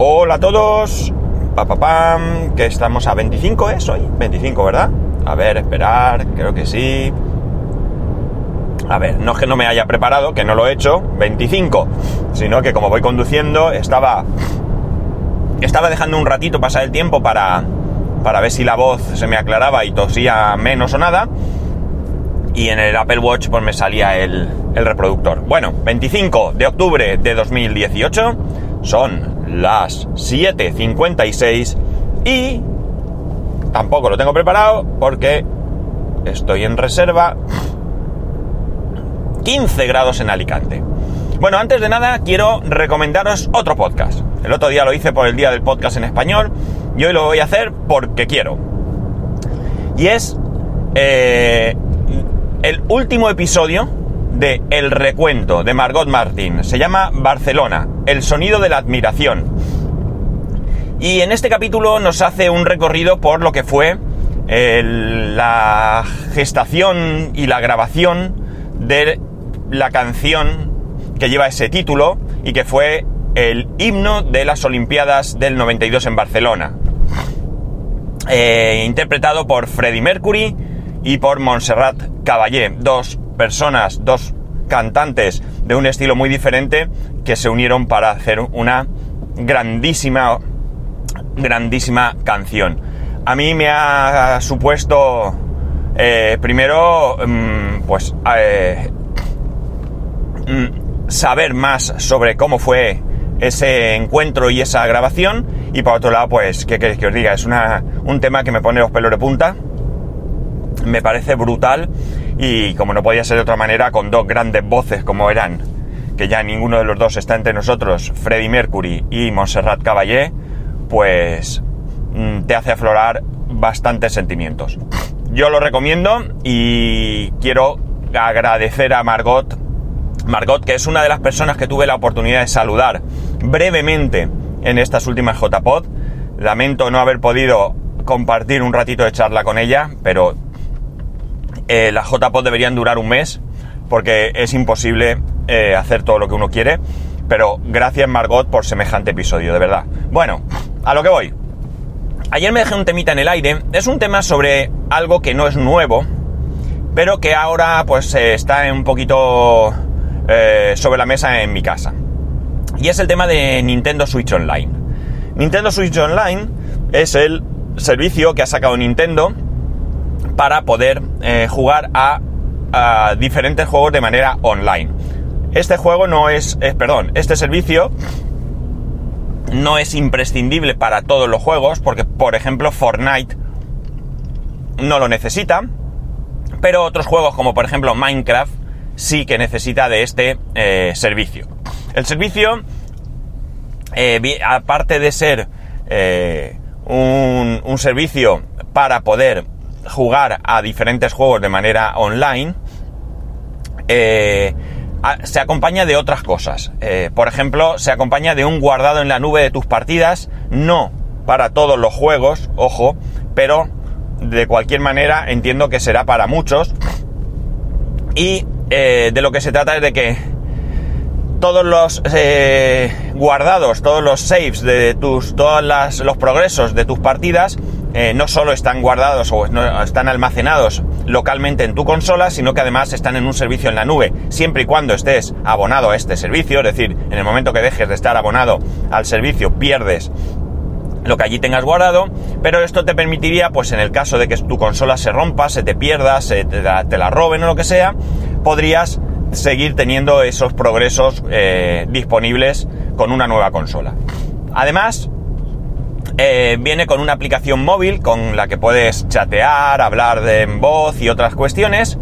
Hola a todos. Pa, pa, pam, que estamos a 25 es hoy. 25, ¿verdad? A ver, esperar, creo que sí. A ver, no es que no me haya preparado, que no lo he hecho, 25, sino que como voy conduciendo, estaba estaba dejando un ratito pasar el tiempo para para ver si la voz se me aclaraba y tosía menos o nada. Y en el Apple Watch pues me salía el, el reproductor. Bueno, 25 de octubre de 2018 son las 7.56 y tampoco lo tengo preparado porque estoy en reserva 15 grados en Alicante. Bueno, antes de nada quiero recomendaros otro podcast. El otro día lo hice por el día del podcast en español y hoy lo voy a hacer porque quiero. Y es eh, el último episodio de El Recuento de Margot Martín. Se llama Barcelona, el sonido de la admiración. Y en este capítulo nos hace un recorrido por lo que fue la gestación y la grabación de la canción que lleva ese título y que fue el himno de las Olimpiadas del 92 en Barcelona. Eh, interpretado por Freddie Mercury y por Montserrat Caballé, dos personas, dos cantantes de un estilo muy diferente que se unieron para hacer una grandísima, grandísima canción. A mí me ha supuesto, eh, primero, mm, pues, eh, mm, saber más sobre cómo fue ese encuentro y esa grabación. Y por otro lado, pues, ¿qué queréis que os diga? Es una, un tema que me pone los pelos de punta. Me parece brutal y como no podía ser de otra manera, con dos grandes voces como eran, que ya ninguno de los dos está entre nosotros, Freddie Mercury y Montserrat Caballé, pues mm, te hace aflorar bastantes sentimientos. Yo lo recomiendo y quiero agradecer a Margot, Margot, que es una de las personas que tuve la oportunidad de saludar brevemente en estas últimas JPod. Lamento no haber podido compartir un ratito de charla con ella, pero eh, las JPod deberían durar un mes porque es imposible eh, hacer todo lo que uno quiere. Pero gracias Margot por semejante episodio, de verdad. Bueno, a lo que voy. Ayer me dejé un temita en el aire. Es un tema sobre algo que no es nuevo, pero que ahora pues está un poquito eh, sobre la mesa en mi casa. Y es el tema de Nintendo Switch Online. Nintendo Switch Online es el servicio que ha sacado Nintendo para poder eh, jugar a, diferentes juegos de manera online. Este juego no es, eh, perdón, este servicio no es imprescindible para todos los juegos, porque por ejemplo Fortnite no lo necesita, pero otros juegos como por ejemplo Minecraft sí que necesita de este eh, servicio. El servicio, aparte de ser un, servicio para poder jugar a diferentes juegos de manera online, a, se acompaña de otras cosas. por ejemplo, se acompaña de un guardado en la nube de tus partidas, no para todos los juegos, ojo, pero de cualquier manera entiendo que será para muchos. Y eh, de lo que se trata es de que todos los eh, guardados, todos los saves de tus, todos las, los progresos de tus partidas, eh, no solo están guardados o están almacenados localmente en tu consola, sino que además están en un servicio en la nube, siempre y cuando estés abonado a este servicio, es decir, en el momento que dejes de estar abonado al servicio pierdes lo que allí tengas guardado, pero esto te permitiría, pues en el caso de que tu consola se rompa, se te pierda, se te la, te la roben o lo que sea, podrías seguir teniendo esos progresos eh, disponibles con una nueva consola. Además, eh, viene con una aplicación móvil con la que puedes chatear, hablar de en voz y otras cuestiones.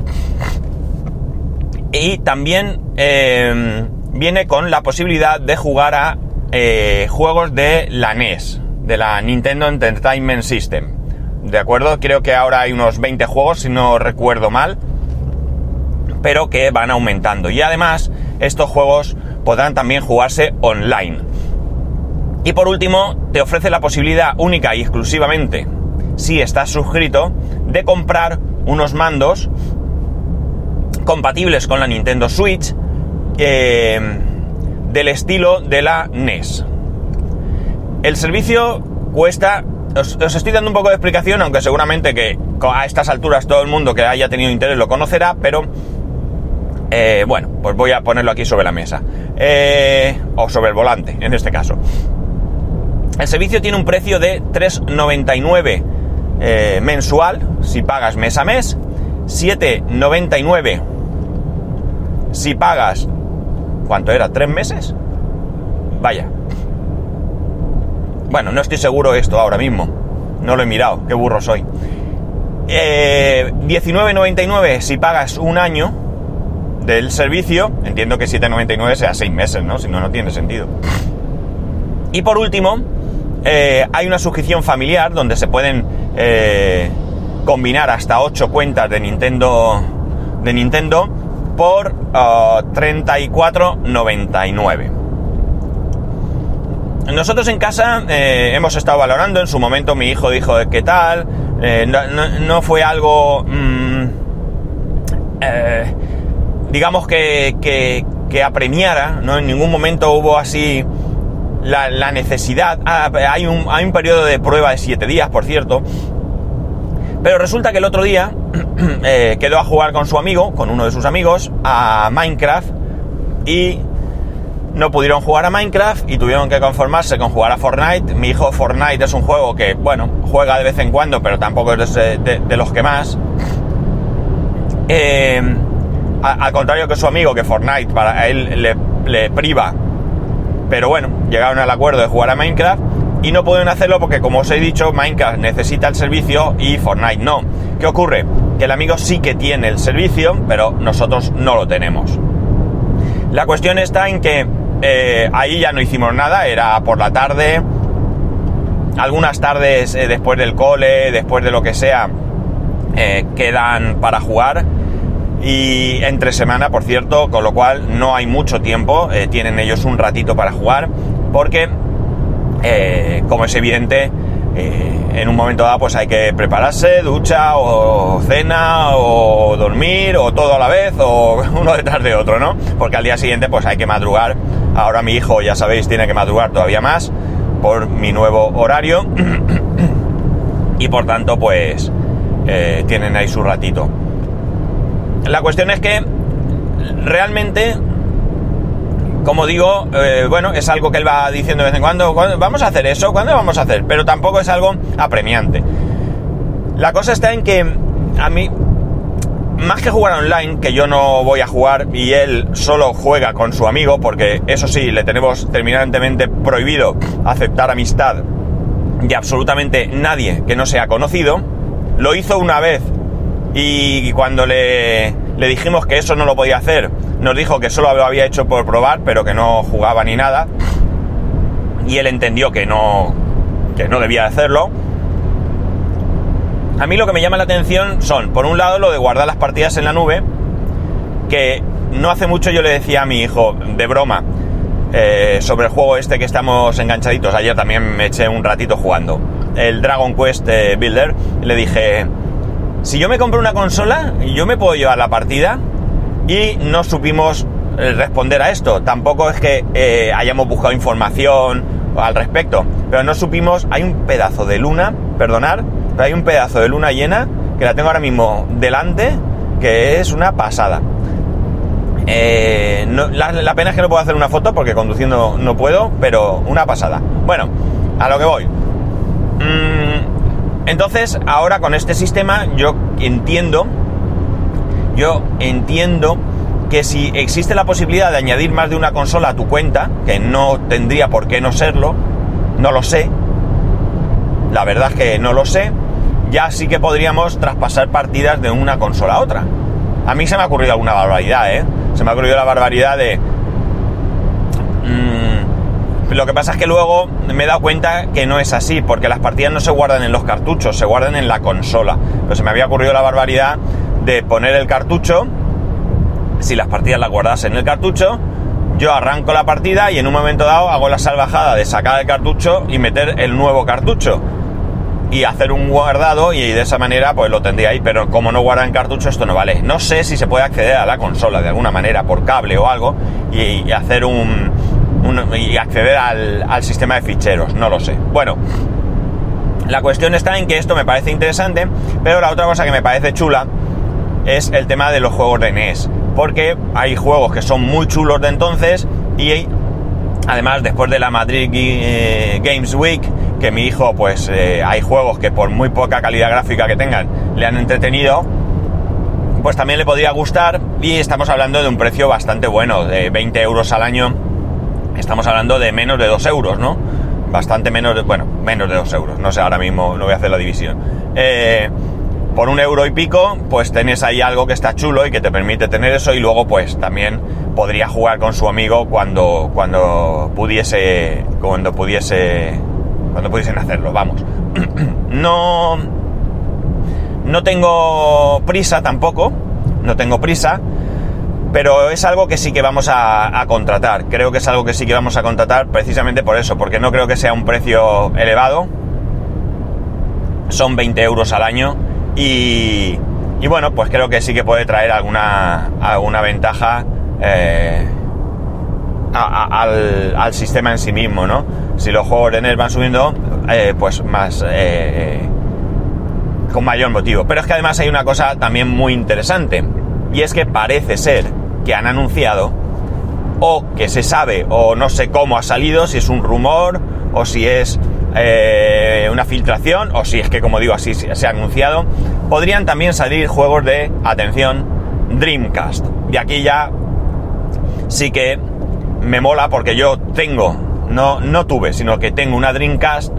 Y también eh, viene con la posibilidad de jugar a eh, juegos de la NES, de la Nintendo Entertainment System. ¿De acuerdo? Creo que ahora hay unos 20 juegos, si no recuerdo mal, pero que van aumentando. Y además, estos juegos podrán también jugarse online. Y por último, te ofrece la posibilidad única y exclusivamente, si estás suscrito, de comprar unos mandos compatibles con la Nintendo Switch eh, del estilo de la NES. El servicio cuesta... Os, estoy dando un poco de explicación, aunque seguramente que a estas alturas todo el mundo que haya tenido interés lo conocerá, pero eh, bueno, pues voy a ponerlo aquí sobre la mesa. Eh, o sobre el volante, en este caso. El servicio tiene un precio de 3,99 eh, mensual, si pagas mes a mes. 7,99 si pagas... ¿Cuánto era? ¿Tres meses? Vaya. Bueno, no estoy seguro de esto ahora mismo. No lo he mirado, qué burro soy. 19,99 si pagas un año del servicio. Entiendo que 7,99 sea 6 meses, ¿no? Si no, no tiene sentido. Y por último, eh, hay una suscripción familiar donde se pueden eh, combinar hasta 8 cuentas de Nintendo, de Nintendo por 34,99. Nosotros en casa eh, hemos estado valorando, en su momento mi hijo dijo qué tal, no, fue algo, mm, digamos que, que, apremiara, ¿no? en ningún momento hubo así la, necesidad. Ah, hay, un, hay un periodo de prueba de 7 días, por cierto. Pero resulta que el otro día eh, quedó a jugar con su amigo, con uno de sus amigos, a Minecraft y no pudieron jugar a Minecraft y tuvieron que conformarse con jugar a Fortnite. Mi hijo Fortnite es un juego que, bueno, juega de vez en cuando, pero tampoco es de, los que más. Eh, al contrario que su amigo, que Fortnite para él le, le priva pero bueno, llegaron al acuerdo de jugar a Minecraft y no pueden hacerlo porque, como os he dicho, Minecraft necesita el servicio y Fortnite no. ¿Qué ocurre? Que el amigo sí que tiene el servicio, pero nosotros no lo tenemos. La cuestión está en que eh, ahí ya no hicimos nada, era por la tarde, algunas tardes eh, después del cole, después de lo que sea, eh, quedan para jugar y entre semana, por cierto, con lo cual no hay mucho tiempo, eh, tienen ellos un ratito para jugar, porque, eh, como es evidente, eh, en un momento dado pues hay que prepararse, ducha o cena o dormir o todo a la vez o uno detrás de otro, ¿no? Porque al día siguiente pues hay que madrugar. Ahora mi hijo, ya sabéis, tiene que madrugar todavía más por mi nuevo horario y por tanto pues tienen ahí su ratito. La cuestión es que realmente, como digo, eh, bueno, es algo que él va diciendo de vez en cuando, vamos a hacer eso, ¿cuándo vamos a hacer? Pero tampoco es algo apremiante. La cosa está en que a mí, más que jugar online, que yo no voy a jugar y él solo juega con su amigo, porque eso sí, le tenemos terminantemente prohibido aceptar amistad de absolutamente nadie que no sea conocido, lo hizo una vez y cuando le, dijimos que eso no lo podía hacer, nos dijo que solo lo había hecho por probar, pero que no jugaba ni nada. Y él entendió que no, que no debía hacerlo. A mí lo que me llama la atención son, por un lado, lo de guardar las partidas en la nube, que no hace mucho yo le decía a mi hijo, de broma, eh, sobre el juego este que estamos enganchaditos. Ayer también me eché un ratito jugando. El Dragon Quest eh, Builder. Le dije, si yo me compro una consola, yo me puedo llevar la partida y no supimos eh, responder a esto. Tampoco es que eh, hayamos buscado información al respecto, pero no supimos, hay un pedazo de luna, perdonar, pero hay un pedazo de luna llena que la tengo ahora mismo delante, que es una pasada. Eh, la, pena es que no puedo hacer una foto porque conduciendo no puedo, pero una pasada. Bueno, a lo que voy. Entonces, ahora con este sistema yo entiendo, yo entiendo que si existe la posibilidad de añadir más de una consola a tu cuenta, que no tendría por qué no serlo, no lo sé, la verdad es que no lo sé, ya sí que podríamos traspasar partidas de una consola a otra. A mí se me ha ocurrido alguna barbaridad, ¿eh? Se me ha ocurrido la barbaridad de lo que pasa es que luego me he dado cuenta que no es así, porque las partidas no se guardan en los cartuchos, se guardan en la consola. Pero se me había ocurrido la barbaridad de poner el cartucho, si las partidas las guardas en el cartucho, yo arranco la partida y en un momento dado hago la salvajada de sacar el cartucho y meter el nuevo cartucho. Y hacer un guardado y de esa manera pues lo tendría ahí, pero como no guarda en cartucho esto no vale. No sé si se puede acceder a la consola de alguna manera por cable o algo y hacer un, y acceder al, al sistema de ficheros, no lo sé. Bueno, la cuestión está en que esto me parece interesante, pero la otra cosa que me parece chula es el tema de los juegos de NES. Porque hay juegos que son muy chulos de entonces y además después de la Madrid eh, Games Week, que mi hijo pues eh, hay juegos que por muy poca calidad gráfica que tengan le han entretenido, pues también le podría gustar y estamos hablando de un precio bastante bueno, de 20 euros al año, estamos hablando de menos de 2 euros, ¿no? Bastante menos de, bueno, menos de 2 euros, no sé, ahora mismo no voy a hacer la división. Eh, por un euro y pico, pues tenés ahí algo que está chulo y que te permite tener eso y luego pues también podría jugar con su amigo cuando, cuando pudiese, cuando pudiese, cuando pudiesen hacerlo, vamos. no, no tengo prisa tampoco, no tengo prisa, pero es algo que sí que vamos a, a, contratar. Creo que es algo que sí que vamos a contratar precisamente por eso, porque no creo que sea un precio elevado. Son 20 euros al año y, bueno, pues creo que sí que puede traer alguna, alguna ventaja eh, al, sistema en sí mismo, ¿no? Si los juegos de NES van subiendo, eh, pues más... Eh, con mayor motivo. Pero es que además hay una cosa también muy interesante. Y es que parece ser que han anunciado, o que se sabe, o no sé cómo ha salido, si es un rumor, o si es eh, una filtración, o si es que, como digo, así se ha anunciado, podrían también salir juegos de, atención, Dreamcast. Y aquí ya sí que me mola porque yo tengo, no, no tuve, sino que tengo una Dreamcast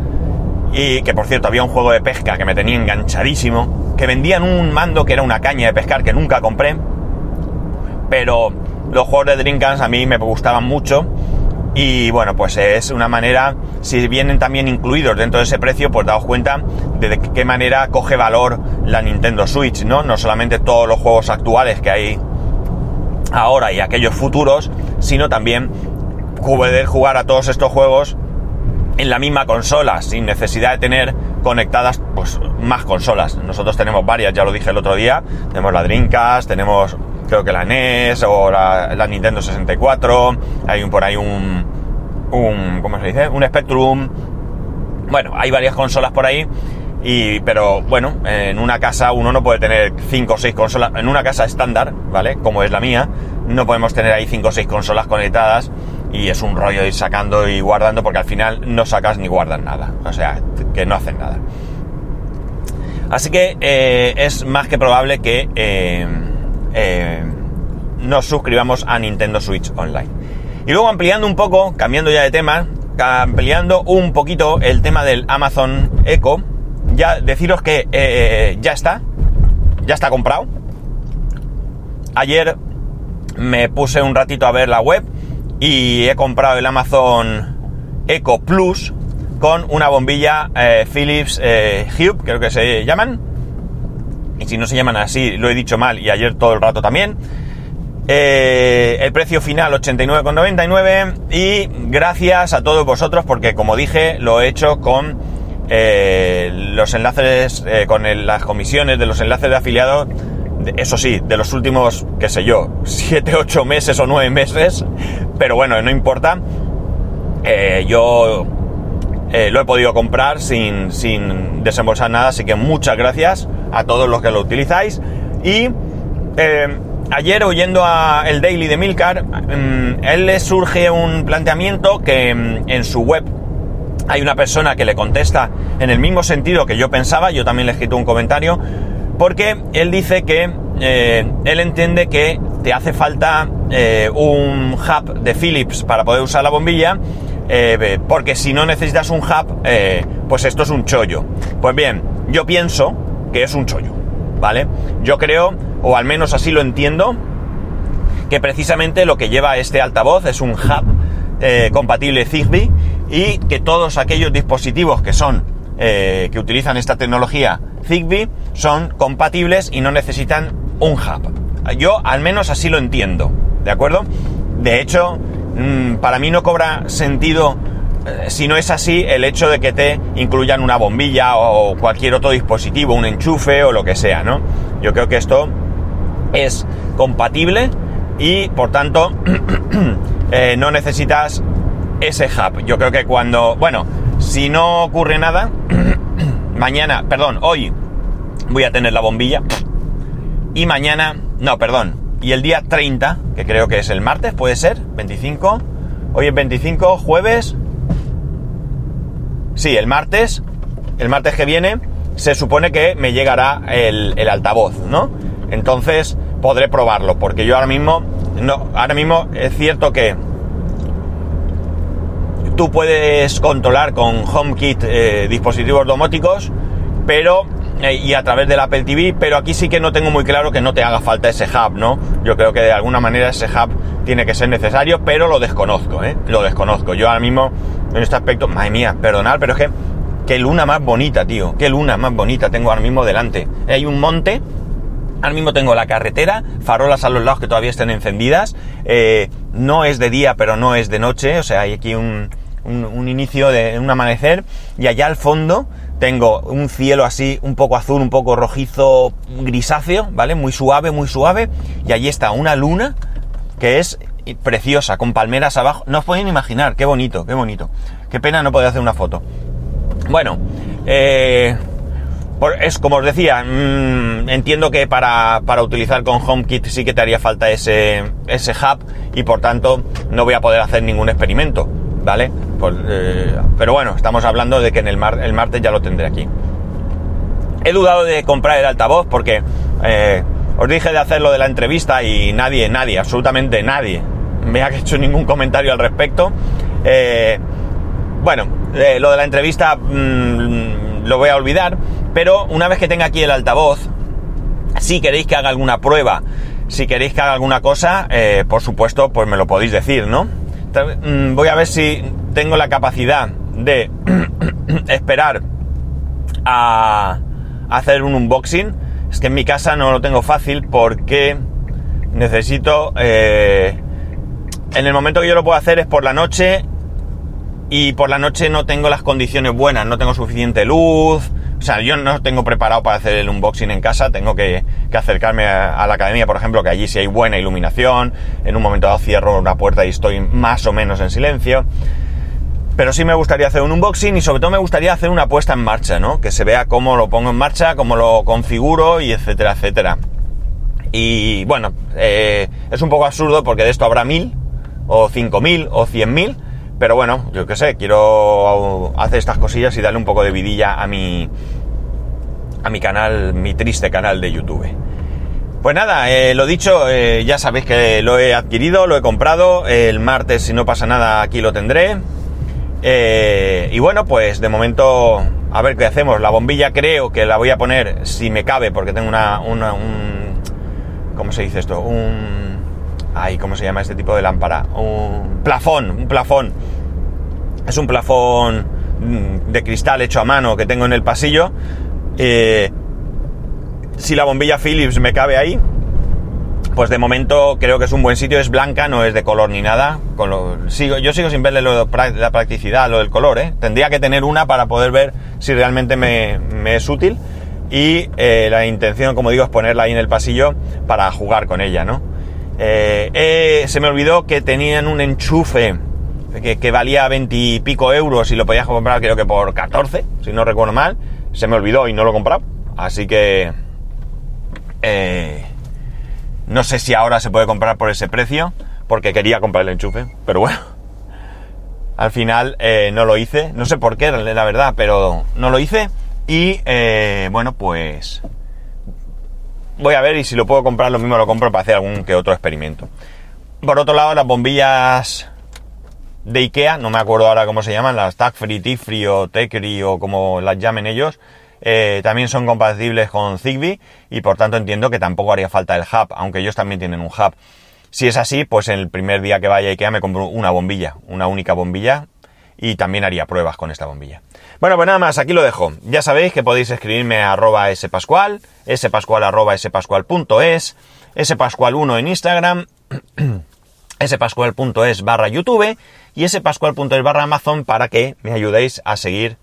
y que por cierto había un juego de pesca que me tenía enganchadísimo, que vendían un mando que era una caña de pescar que nunca compré, pero los juegos de Dreamcast a mí me gustaban mucho y bueno, pues es una manera, si vienen también incluidos dentro de ese precio, pues daos cuenta de qué manera coge valor la Nintendo Switch, ¿no? No solamente todos los juegos actuales que hay ahora y aquellos futuros, sino también poder jugar a todos estos juegos en la misma consola, sin necesidad de tener conectadas pues más consolas. Nosotros tenemos varias, ya lo dije el otro día, tenemos la Dreamcast, tenemos creo que la NES o la, Nintendo 64, hay un, por ahí un, un, ¿cómo se dice? Un Spectrum. Bueno, hay varias consolas por ahí, y, pero bueno, en una casa uno no puede tener 5 o 6 consolas, en una casa estándar, ¿vale? Como es la mía, no podemos tener ahí 5 o 6 consolas conectadas y es un rollo ir sacando y guardando porque al final no sacas ni guardas nada, o sea, que no hacen nada. Así que eh, es más que probable que eh, eh, nos suscribamos a Nintendo Switch Online. Y luego ampliando un poco, cambiando ya de tema, ampliando un poquito el tema del Amazon Echo, ya deciros que eh, ya está, ya está comprado. Ayer me puse un ratito a ver la web y he comprado el Amazon Echo Plus con una bombilla eh, Philips Hue, creo que se llaman, y si no se llaman así, lo he dicho mal y ayer todo el rato también. Eh, el precio final 89,99 y gracias a todos vosotros porque como dije lo he hecho con eh, los enlaces, eh, con las comisiones de los enlaces de afiliados, eso sí, de los últimos, qué sé yo, 7, 8 meses o 9 meses, pero bueno, no importa. yo lo he podido comprar sin, sin desembolsar nada, así que muchas gracias a todos los que lo utilizáis. Y eh, ayer oyendo a el Daily de Milcar, mm, él le surge un planteamiento que mm, en su web hay una persona que le contesta en el mismo sentido que yo pensaba, yo también le he escrito un comentario, porque él dice que eh, él entiende que te hace falta eh, un hub de Philips para poder usar la bombilla, porque si no necesitas un hub, pues esto es un chollo. Pues bien, yo pienso que es un chollo, ¿vale? Yo creo, o al menos así lo entiendo, que precisamente lo que lleva este altavoz es un hub eh, compatible Zigbee y que todos aquellos dispositivos que son eh, que utilizan esta tecnología Zigbee son compatibles y no necesitan un hub. Yo al menos así lo entiendo, ¿de acuerdo? De hecho, mm, para mí no cobra sentido si no es así, el hecho de que te incluyan una bombilla o cualquier otro dispositivo, un enchufe o lo que sea, ¿no? Yo creo que esto es compatible y por tanto eh, no necesitas ese hub. Yo creo que cuando, bueno, si no ocurre nada, mañana, perdón, hoy voy a tener la bombilla y mañana, no, perdón, y el día 30, que creo que es el martes, puede ser, 25, hoy es 25, jueves, sí, el martes, el martes que viene, se supone que me llegará el, altavoz, ¿no? Entonces podré probarlo, porque yo ahora mismo, no, ahora mismo es cierto que tú puedes controlar con HomeKit eh, dispositivos domóticos, pero y a través del Apple TV, pero aquí sí que no tengo muy claro que no te haga falta ese hub, ¿no? Yo creo que de alguna manera ese hub tiene que ser necesario, pero lo desconozco, ¿eh? Lo desconozco. Yo ahora mismo, en este aspecto, madre mía, perdonad, pero es que qué luna más bonita, tío, qué luna más bonita tengo ahora mismo delante. Hay un monte, Ahora mismo tengo la carretera, farolas a los lados que todavía estén encendidas. Eh, no es de día, pero no es de noche. O sea, hay aquí un, un, inicio de un amanecer. Y allá al fondo tengo un cielo así, un poco azul, un poco rojizo, grisáceo, ¿vale? Muy suave, muy suave. Y allí está una luna que es preciosa, con palmeras abajo. No os podéis imaginar, qué bonito, qué bonito. Qué pena no poder hacer una foto. Bueno, eh es como os decía, mm, entiendo que para, utilizar con HomeKit sí que te haría falta ese, ese hub y por tanto no voy a poder hacer ningún experimento, ¿vale? Pues, eh, pero bueno, estamos hablando de que en el, martes ya lo tendré aquí. He dudado de comprar el altavoz porque eh, os dije de hacerlo de la entrevista y nadie, nadie, absolutamente nadie me ha hecho ningún comentario al respecto. Eh, bueno, lo de la entrevista mm, lo voy a olvidar pero una vez que tenga aquí el altavoz, si queréis que haga alguna prueba, si queréis que haga alguna cosa, por supuesto, pues me lo podéis decir, ¿no? Mm, voy a ver si tengo la capacidad de esperar a hacer un unboxing. Es que en mi casa no lo tengo fácil porque necesito... Eh, en el momento que yo lo puedo hacer es por la noche y por la noche no tengo las condiciones buenas, no tengo suficiente luz, sea, yo no tengo preparado para hacer el unboxing en casa, tengo que, acercarme a, la academia, por ejemplo, que allí sí hay buena iluminación, en un momento dado cierro una puerta y estoy más o menos en silencio. Pero sí me gustaría hacer un unboxing y sobre todo me gustaría hacer una puesta en marcha, ¿no? Que se vea cómo lo pongo en marcha, cómo lo configuro y etcétera, etcétera. Y bueno, eh, es un poco absurdo porque de esto habrá mil, o cinco mil, o cien mil, pero bueno, yo qué sé, quiero hacer estas cosillas y darle un poco de vidilla a mi, a mi canal, mi triste canal de YouTube. Pues nada, eh, lo dicho, eh, ya sabéis que lo he adquirido, lo he comprado. El martes, si no pasa nada, aquí lo tendré. Eh, y bueno, pues de momento, a ver qué hacemos. La bombilla creo que la voy a poner, si me cabe, porque tengo una, una un... ¿Cómo se dice esto? Un Ay, ¿cómo se llama este tipo de lámpara? Un plafón, un plafón. Es un plafón mm, de cristal hecho a mano que tengo en el pasillo. Eh, si la bombilla Philips me cabe ahí, pues de momento creo que es un buen sitio, es blanca, no es de color ni nada. sigo, yo sigo sin verle lo, la practicidad, lo del color, ¿eh? Tendría que tener una para poder ver si realmente me, es útil. Y eh, la intención, como digo, es ponerla ahí en el pasillo para jugar con ella, ¿no? Eh, se me olvidó que tenían un enchufe que, valía 20 y pico euros y lo podías comprar creo que por 14, si no recuerdo mal. Se me olvidó y no lo he comprado. Así que... Eh, no sé si ahora se puede comprar por ese precio, porque quería comprar el enchufe, pero bueno. Al final no lo hice, no sé por qué, la verdad, pero no lo hice. Y bueno, pues voy a ver y si lo puedo comprar, lo mismo lo compro para hacer algún que otro experimento. Por otro lado, las bombillas de Ikea, no me acuerdo ahora cómo se llaman, las Tagfree, Tifree o Tecri o como las llamen ellos, eh, también son compatibles con Zigbee y por tanto entiendo que tampoco haría falta el hub, aunque ellos también tienen un hub. Si es así, pues el primer día que vaya a Ikea me compro una bombilla, una única bombilla y también haría pruebas con esta bombilla. Bueno, pues nada más, aquí lo dejo. Ya sabéis que podéis escribirme a arroba spascual, spascual arroba spascual.es, spascual1 en Instagram, spascual.es barra YouTube y spascual.es barra Amazon para que me ayudéis a seguir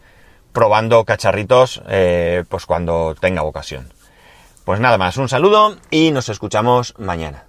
probando cacharritos eh, pues cuando tenga ocasión. Pues nada más, un saludo y nos escuchamos mañana.